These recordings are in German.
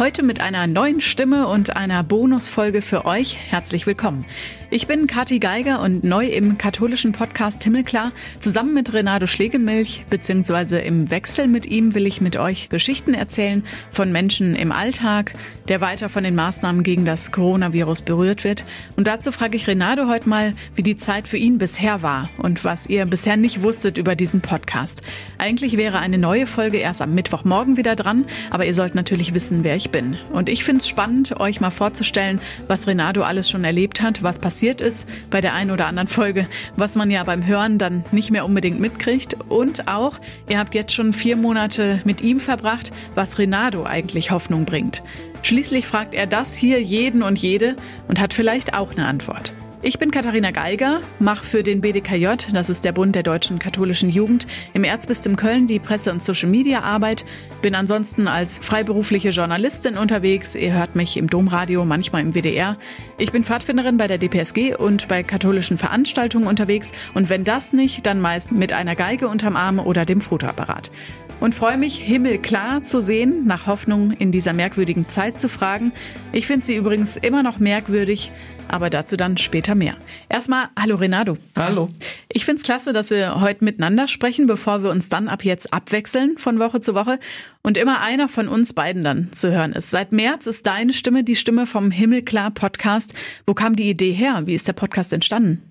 Heute mit einer neuen Stimme und einer Bonusfolge für euch. Herzlich willkommen. Ich bin Kathi Geiger und neu im katholischen Podcast Himmelklar. Zusammen mit Renato Schlegelmilch, beziehungsweise im Wechsel mit ihm, will ich mit euch Geschichten erzählen von Menschen im Alltag, der weiter von den Maßnahmen gegen das Coronavirus berührt wird. Und dazu frage ich Renato heute mal, wie die Zeit für ihn bisher war und was ihr bisher nicht wusstet über diesen Podcast. Eigentlich wäre eine neue Folge erst am Mittwochmorgen wieder dran, aber ihr sollt natürlich wissen, wer ich bin. Und ich finde es spannend, euch mal vorzustellen, was Renato alles schon erlebt hat, was passiert ist bei der einen oder anderen Folge, was man ja beim Hören dann nicht mehr unbedingt mitkriegt. Und auch, ihr habt jetzt schon vier Monate mit ihm verbracht, was Renato eigentlich Hoffnung bringt. Schließlich fragt er das hier jeden und jede und hat vielleicht auch eine Antwort. Ich bin Katharina Geiger, mache für den BDKJ, das ist der Bund der deutschen katholischen Jugend, im Erzbistum Köln die Presse- und Social-Media-Arbeit, bin ansonsten als freiberufliche Journalistin unterwegs. Ihr hört mich im Domradio, manchmal im WDR. Ich bin Pfadfinderin bei der DPSG und bei katholischen Veranstaltungen unterwegs und wenn das nicht, dann meist mit einer Geige unterm Arm oder dem Fotoapparat und freue mich, himmelklar zu sehen, nach Hoffnung in dieser merkwürdigen Zeit zu fragen. Ich finde sie übrigens immer noch merkwürdig, aber dazu dann später mehr. Erstmal, hallo Renato. Hallo. Ich finde es klasse, dass wir heute miteinander sprechen, bevor wir uns dann ab jetzt abwechseln von Woche zu Woche und immer einer von uns beiden dann zu hören ist. Seit März ist deine Stimme die Stimme vom Himmelklar Podcast. Wo kam die Idee her? Wie ist der Podcast entstanden?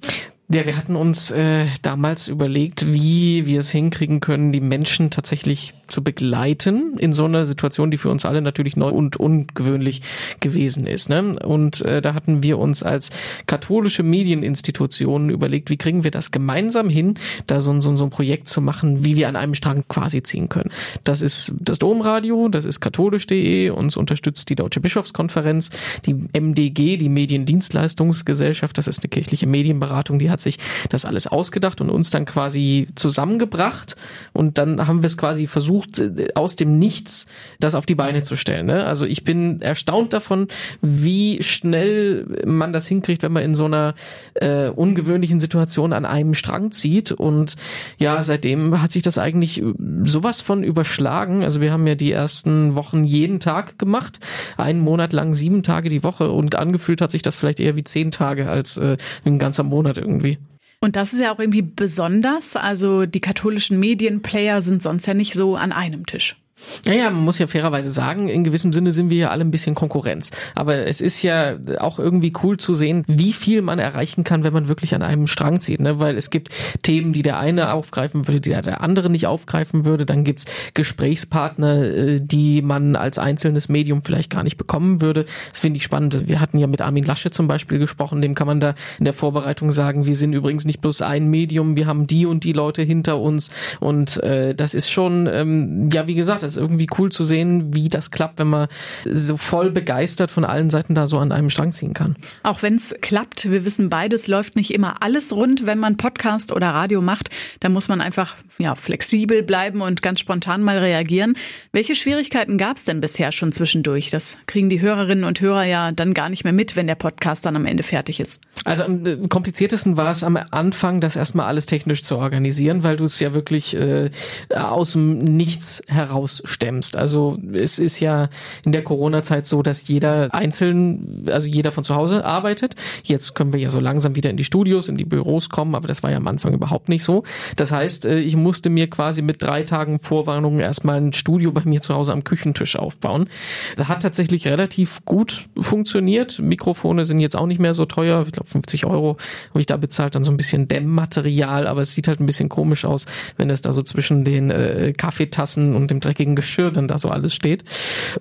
Ja, wir hatten uns äh, damals überlegt, wie wir es hinkriegen können, die Menschen tatsächlich zu begleiten in so einer Situation, die für uns alle natürlich neu und ungewöhnlich gewesen ist. Ne? Und äh, da hatten wir uns als katholische Medieninstitutionen überlegt, wie kriegen wir das gemeinsam hin, da so, so, so ein Projekt zu machen, wie wir an einem Strang quasi ziehen können. Das ist das Domradio, das ist katholisch.de, uns unterstützt die Deutsche Bischofskonferenz, die MDG, die Mediendienstleistungsgesellschaft, das ist eine kirchliche Medienberatung, die hat sich das alles ausgedacht und uns dann quasi zusammengebracht und dann haben wir es quasi versucht, versucht, aus dem Nichts das auf die Beine zu stellen. Ne? Also ich bin erstaunt davon, wie schnell man das hinkriegt, wenn man in so einer äh, ungewöhnlichen Situation an einem Strang zieht. Und ja, seitdem hat sich das eigentlich sowas von überschlagen. Also wir haben ja die ersten Wochen jeden Tag gemacht, einen Monat lang sieben Tage die Woche und angefühlt hat sich das vielleicht eher wie zehn Tage als äh, ein ganzer Monat irgendwie. Und das ist ja auch irgendwie besonders. Also die katholischen Medienplayer sind sonst ja nicht so an einem Tisch. Naja, man muss ja fairerweise sagen, in gewissem Sinne sind wir ja alle ein bisschen Konkurrenz. Aber es ist ja auch irgendwie cool zu sehen, wie viel man erreichen kann, wenn man wirklich an einem Strang zieht. Ne? Weil es gibt Themen, die der eine aufgreifen würde, die der andere nicht aufgreifen würde. Dann gibt's Gesprächspartner, äh, die man als einzelnes Medium vielleicht gar nicht bekommen würde. Das finde ich spannend. Wir hatten ja mit Armin Lasche zum Beispiel gesprochen. Dem kann man da in der Vorbereitung sagen, wir sind übrigens nicht bloß ein Medium, wir haben die und die Leute hinter uns. Und äh, das ist schon, ähm, ja, wie gesagt, ist irgendwie cool zu sehen, wie das klappt, wenn man so voll begeistert von allen Seiten da so an einem Strang ziehen kann. Auch wenn es klappt, wir wissen beides, läuft nicht immer alles rund, wenn man Podcast oder Radio macht. Da muss man einfach ja, flexibel bleiben und ganz spontan mal reagieren. Welche Schwierigkeiten gab es denn bisher schon zwischendurch? Das kriegen die Hörerinnen und Hörer ja dann gar nicht mehr mit, wenn der Podcast dann am Ende fertig ist. Also am äh, kompliziertesten war es am Anfang, das erstmal alles technisch zu organisieren, weil du es ja wirklich äh, aus dem Nichts heraus stemmst. Also es ist ja in der Corona-Zeit so, dass jeder einzeln, also jeder von zu Hause arbeitet. Jetzt können wir ja so langsam wieder in die Studios, in die Büros kommen, aber das war ja am Anfang überhaupt nicht so. Das heißt, äh, ich musste mir quasi mit drei Tagen Vorwarnung erstmal ein Studio bei mir zu Hause am Küchentisch aufbauen. Das hat tatsächlich relativ gut funktioniert. Mikrofone sind jetzt auch nicht mehr so teuer. Ich glaube 50 Euro habe ich da bezahlt, dann so ein bisschen Dämmmaterial, aber es sieht halt ein bisschen komisch aus, wenn es da so zwischen den äh, Kaffeetassen und dem dreckigen Geschirr dann da so alles steht.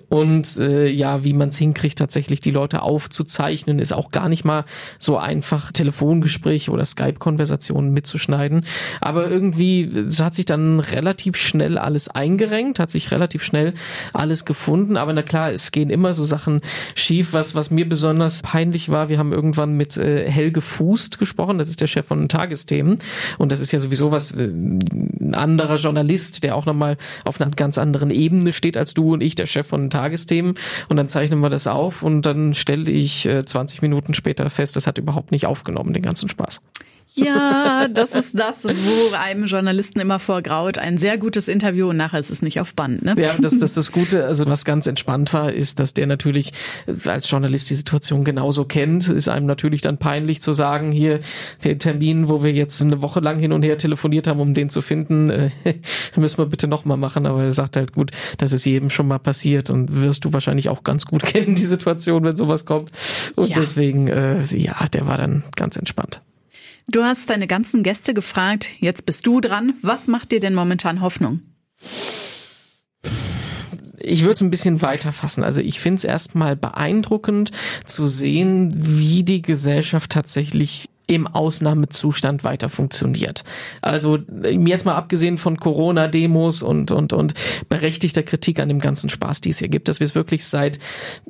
Und äh, ja, wie man es hinkriegt, tatsächlich die Leute aufzuzeichnen, ist auch gar nicht mal so einfach, Telefongespräche oder Skype-Konversationen mitzuschneiden. Aber irgendwie hat sich dann relativ schnell alles eingerenkt, hat sich relativ schnell alles gefunden. Aber na klar, es gehen immer so Sachen schief. Was, was mir besonders peinlich war, wir haben irgendwann mit äh, Helge Fußt gesprochen, das ist der Chef von Tagesthemen. Und das ist ja sowieso was, äh, ein anderer Journalist, der auch nochmal auf einer ganz anderen anderen Ebene steht als du und ich, der Chef von Tagesthemen. Und dann zeichnen wir das auf und dann stelle ich äh, 20 Minuten später fest, das hat überhaupt nicht aufgenommen, den ganzen Spaß. Ja, das ist das, wo einem Journalisten immer vorgraut. Ein sehr gutes Interview und nachher ist es nicht auf Band. Ne? Ja, das, das ist das Gute. Also was ganz entspannt war, ist, dass der natürlich als Journalist die Situation genauso kennt. Ist einem natürlich dann peinlich zu sagen, hier der Termin, wo wir jetzt eine Woche lang hin und her telefoniert haben, um den zu finden, äh, müssen wir bitte nochmal machen. Aber er sagt halt, gut, das ist jedem schon mal passiert und wirst du wahrscheinlich auch ganz gut kennen, die Situation, wenn sowas kommt. Und ja. deswegen, äh, ja, der war dann ganz entspannt. Du hast deine ganzen Gäste gefragt, jetzt bist du dran. Was macht dir denn momentan Hoffnung? ich würde es ein bisschen weiter fassen. Also ich finde es erstmal beeindruckend zu sehen, wie die Gesellschaft tatsächlich im Ausnahmezustand weiter funktioniert. Also jetzt mal abgesehen von Corona-Demos und und und berechtigter Kritik an dem ganzen Spaß, die es hier gibt, dass wir es wirklich seit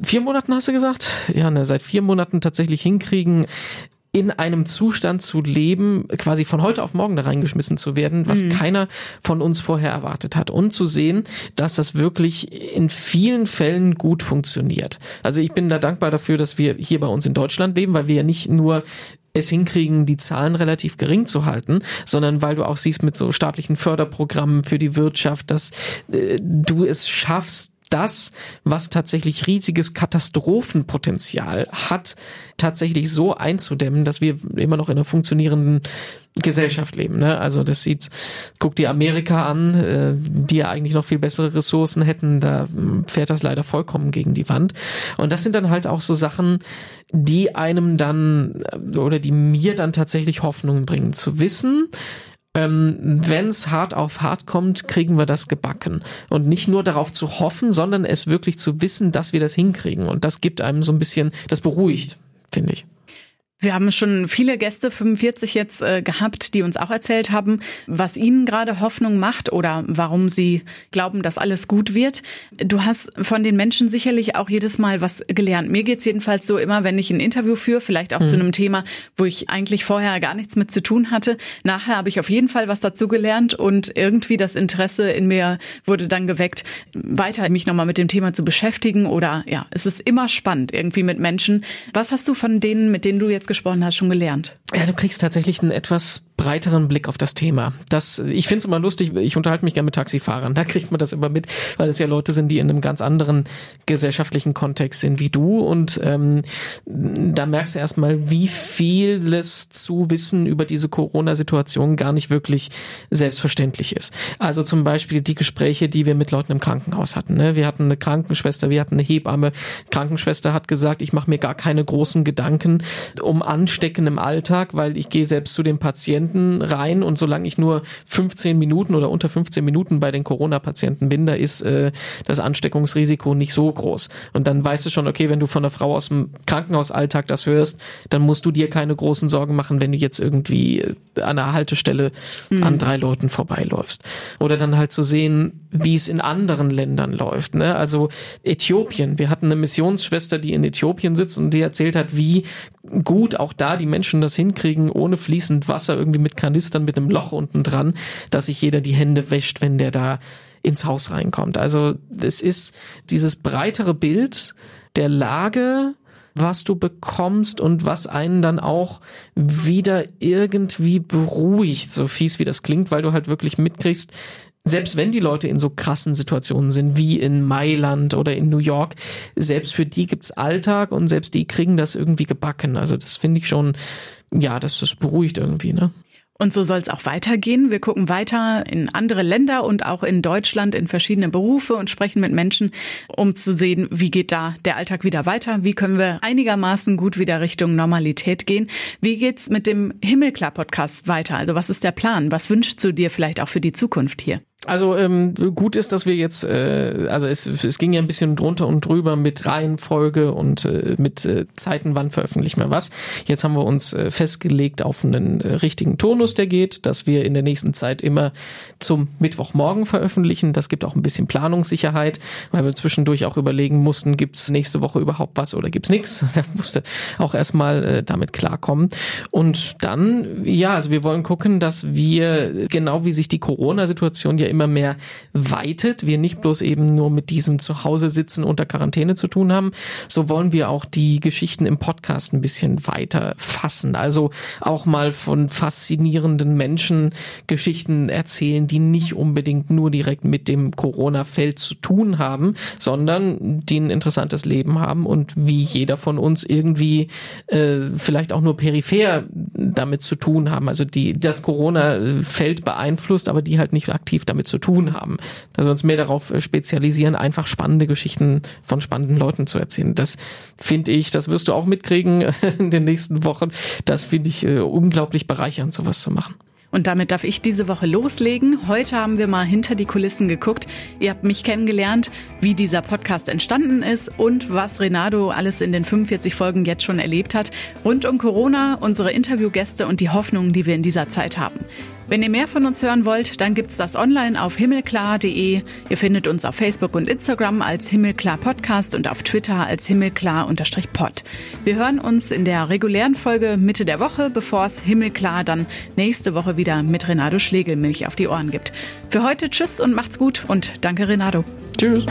vier Monaten, hast du gesagt? Ja, ne, seit vier Monaten tatsächlich hinkriegen, in einem Zustand zu leben, quasi von heute auf morgen da reingeschmissen zu werden, was mhm. keiner von uns vorher erwartet hat. Und zu sehen, dass das wirklich in vielen Fällen gut funktioniert. Also ich bin da dankbar dafür, dass wir hier bei uns in Deutschland leben, weil wir ja nicht nur es hinkriegen, die Zahlen relativ gering zu halten, sondern weil du auch siehst mit so staatlichen Förderprogrammen für die Wirtschaft, dass äh, du es schaffst, das, was tatsächlich riesiges Katastrophenpotenzial hat, tatsächlich so einzudämmen, dass wir immer noch in einer funktionierenden Gesellschaft leben. Ne? Also das sieht, guck dir Amerika an, äh, die ja eigentlich noch viel bessere Ressourcen hätten, da fährt das leider vollkommen gegen die Wand. Und das sind dann halt auch so Sachen, die einem dann äh, oder die mir dann tatsächlich Hoffnung bringen, zu wissen, ähm, wenn es hart auf hart kommt, kriegen wir das gebacken. Und nicht nur darauf zu hoffen, sondern es wirklich zu wissen, dass wir das hinkriegen. Und das gibt einem so ein bisschen, das beruhigt, finde ich. Wir haben schon viele Gäste, 45 jetzt, äh, gehabt, die uns auch erzählt haben, was ihnen gerade Hoffnung macht oder warum sie glauben, dass alles gut wird. Du hast von den Menschen sicherlich auch jedes Mal was gelernt. Mir geht's jedenfalls so immer, wenn ich ein Interview führe, vielleicht auch mhm. zu einem Thema, wo ich eigentlich vorher gar nichts mit zu tun hatte. Nachher habe ich auf jeden Fall was dazu gelernt und irgendwie das Interesse in mir wurde dann geweckt, weiter mich nochmal mit dem Thema zu beschäftigen oder ja, es ist immer spannend irgendwie mit Menschen. Was hast du von denen, mit denen du jetzt gesprochen hast, schon gelernt? Ja, du kriegst tatsächlich einen etwas breiteren Blick auf das Thema. Das, ich finde es immer lustig, ich unterhalte mich gerne mit Taxifahrern, da kriegt man das immer mit, weil es ja Leute sind, die in einem ganz anderen gesellschaftlichen Kontext sind wie du und ähm, da merkst du erstmal, wie vieles zu wissen über diese Corona-Situation gar nicht wirklich selbstverständlich ist. Also zum Beispiel die Gespräche, die wir mit Leuten im Krankenhaus hatten. Ne? Wir hatten eine Krankenschwester, wir hatten eine Hebamme. Krankenschwester hat gesagt, ich mache mir gar keine großen Gedanken um Anstecken im Alltag, weil ich gehe selbst zu dem Patienten Patienten rein und solange ich nur 15 Minuten oder unter 15 Minuten bei den Corona-Patienten bin, da ist äh, das Ansteckungsrisiko nicht so groß. Und dann weißt du schon, okay, wenn du von einer Frau aus dem Krankenhausalltag das hörst, dann musst du dir keine großen Sorgen machen, wenn du jetzt irgendwie äh, an einer Haltestelle mhm. an drei Leuten vorbeiläufst. Oder dann halt zu sehen, wie es in anderen Ländern läuft. Ne? Also Äthiopien. Wir hatten eine Missionsschwester, die in Äthiopien sitzt und die erzählt hat, wie gut auch da die Menschen das hinkriegen, ohne fließend Wasser irgendwie mit Kanistern mit einem Loch unten dran, dass sich jeder die Hände wäscht, wenn der da ins Haus reinkommt. Also es ist dieses breitere Bild der Lage, was du bekommst und was einen dann auch wieder irgendwie beruhigt, so fies wie das klingt, weil du halt wirklich mitkriegst, selbst wenn die Leute in so krassen Situationen sind, wie in Mailand oder in New York, selbst für die gibt's Alltag und selbst die kriegen das irgendwie gebacken. Also das finde ich schon, ja, das, das beruhigt irgendwie, ne? Und so soll es auch weitergehen. Wir gucken weiter in andere Länder und auch in Deutschland in verschiedene Berufe und sprechen mit Menschen, um zu sehen, wie geht da der Alltag wieder weiter? Wie können wir einigermaßen gut wieder Richtung Normalität gehen? Wie geht's mit dem Himmelklar Podcast weiter? Also was ist der Plan? Was wünschst du dir vielleicht auch für die Zukunft hier? Also ähm, gut ist, dass wir jetzt, äh, also es, es ging ja ein bisschen drunter und drüber mit Reihenfolge und äh, mit äh, Zeiten, wann veröffentlichen wir was. Jetzt haben wir uns äh, festgelegt auf einen äh, richtigen Tonus, der geht, dass wir in der nächsten Zeit immer zum Mittwochmorgen veröffentlichen. Das gibt auch ein bisschen Planungssicherheit, weil wir zwischendurch auch überlegen mussten, gibt's nächste Woche überhaupt was oder gibt's nichts. Da musste auch erstmal äh, damit klarkommen. Und dann, ja, also wir wollen gucken, dass wir, genau wie sich die Corona-Situation ja immer immer mehr weitet, wir nicht bloß eben nur mit diesem Zuhause sitzen unter Quarantäne zu tun haben, so wollen wir auch die Geschichten im Podcast ein bisschen weiter fassen. Also auch mal von faszinierenden Menschen Geschichten erzählen, die nicht unbedingt nur direkt mit dem Corona-Feld zu tun haben, sondern die ein interessantes Leben haben und wie jeder von uns irgendwie äh, vielleicht auch nur peripher damit zu tun haben. Also die das Corona-Feld beeinflusst, aber die halt nicht aktiv damit zu tun haben. Dass wir uns mehr darauf spezialisieren, einfach spannende Geschichten von spannenden Leuten zu erzählen. Das finde ich, das wirst du auch mitkriegen in den nächsten Wochen. Das finde ich äh, unglaublich bereichernd, sowas zu machen. Und damit darf ich diese Woche loslegen. Heute haben wir mal hinter die Kulissen geguckt. Ihr habt mich kennengelernt, wie dieser Podcast entstanden ist und was Renato alles in den 45 Folgen jetzt schon erlebt hat. Rund um Corona, unsere Interviewgäste und die Hoffnungen, die wir in dieser Zeit haben. Wenn ihr mehr von uns hören wollt, dann gibt's das online auf himmelklar.de. Ihr findet uns auf Facebook und Instagram als Himmelklar Podcast und auf Twitter als Himmelklar-Pod. Wir hören uns in der regulären Folge Mitte der Woche, bevor es Himmelklar dann nächste Woche wieder mit Renato Schlegelmilch auf die Ohren gibt. Für heute tschüss und macht's gut und danke Renato. Tschüss.